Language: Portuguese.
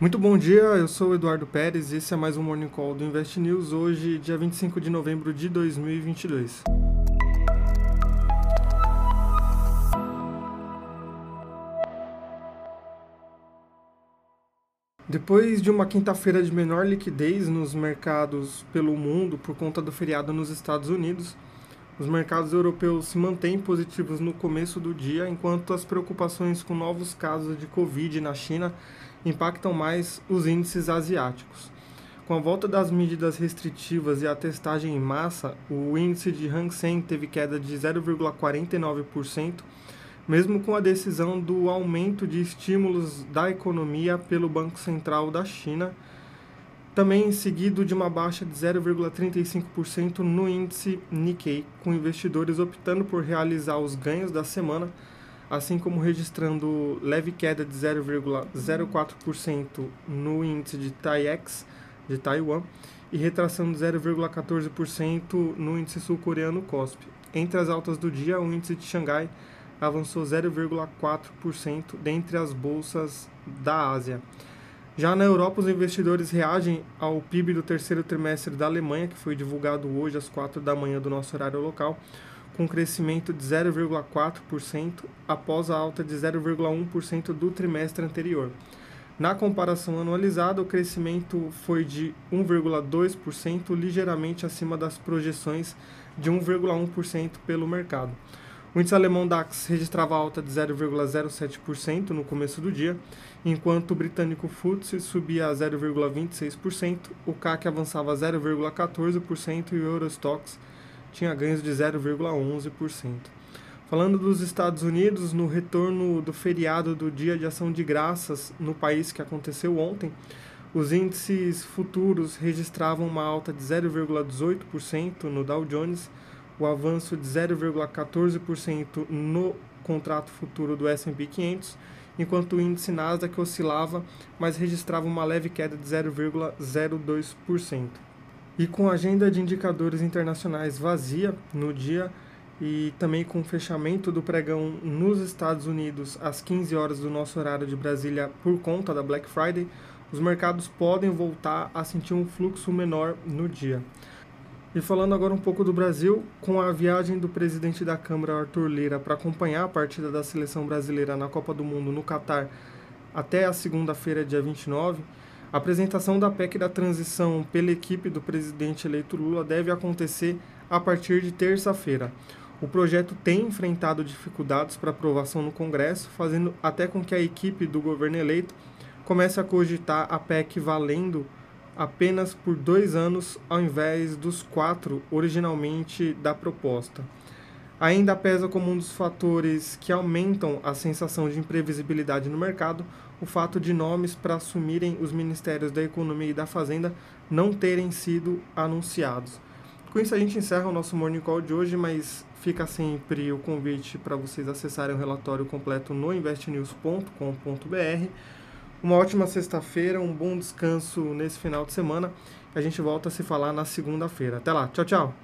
Muito bom dia, eu sou o Eduardo Pérez e esse é mais um Morning Call do Invest News, hoje, dia 25 de novembro de 2022. Depois de uma quinta-feira de menor liquidez nos mercados pelo mundo por conta do feriado nos Estados Unidos, os mercados europeus se mantêm positivos no começo do dia, enquanto as preocupações com novos casos de Covid na China impactam mais os índices asiáticos. Com a volta das medidas restritivas e a testagem em massa, o índice de Hang Seng teve queda de 0,49%, mesmo com a decisão do aumento de estímulos da economia pelo Banco Central da China, também seguido de uma baixa de 0,35% no índice Nikkei, com investidores optando por realizar os ganhos da semana assim como registrando leve queda de 0,04% no índice de TAIEX de Taiwan e retração de 0,14% no índice sul-coreano COSP. Entre as altas do dia, o índice de Xangai avançou 0,4% dentre as bolsas da Ásia. Já na Europa, os investidores reagem ao PIB do terceiro trimestre da Alemanha, que foi divulgado hoje às 4 da manhã do nosso horário local, com crescimento de 0,4% após a alta de 0,1% do trimestre anterior. Na comparação anualizada, o crescimento foi de 1,2%, ligeiramente acima das projeções de 1,1% pelo mercado. O índice alemão DAX registrava alta de 0,07% no começo do dia, enquanto o britânico FTSE subia a 0,26%, o CAC avançava 0,14% e o Eurostox tinha ganhos de 0,11%. Falando dos Estados Unidos, no retorno do feriado do Dia de Ação de Graças no país que aconteceu ontem, os índices futuros registravam uma alta de 0,18% no Dow Jones, o avanço de 0,14% no contrato futuro do S&P 500, enquanto o índice Nasdaq oscilava, mas registrava uma leve queda de 0,02% e com a agenda de indicadores internacionais vazia no dia e também com o fechamento do pregão nos Estados Unidos às 15 horas do nosso horário de Brasília por conta da Black Friday, os mercados podem voltar a sentir um fluxo menor no dia. E falando agora um pouco do Brasil, com a viagem do presidente da Câmara, Arthur Lira, para acompanhar a partida da seleção brasileira na Copa do Mundo no Catar até a segunda-feira, dia 29, a apresentação da PEC da transição pela equipe do presidente eleito Lula deve acontecer a partir de terça-feira. O projeto tem enfrentado dificuldades para aprovação no Congresso, fazendo até com que a equipe do governo eleito comece a cogitar a PEC valendo apenas por dois anos ao invés dos quatro originalmente da proposta. Ainda pesa como um dos fatores que aumentam a sensação de imprevisibilidade no mercado o fato de nomes para assumirem os ministérios da Economia e da Fazenda não terem sido anunciados. Com isso, a gente encerra o nosso Morning Call de hoje, mas fica sempre o convite para vocês acessarem o relatório completo no investnews.com.br. Uma ótima sexta-feira, um bom descanso nesse final de semana. A gente volta a se falar na segunda-feira. Até lá, tchau, tchau!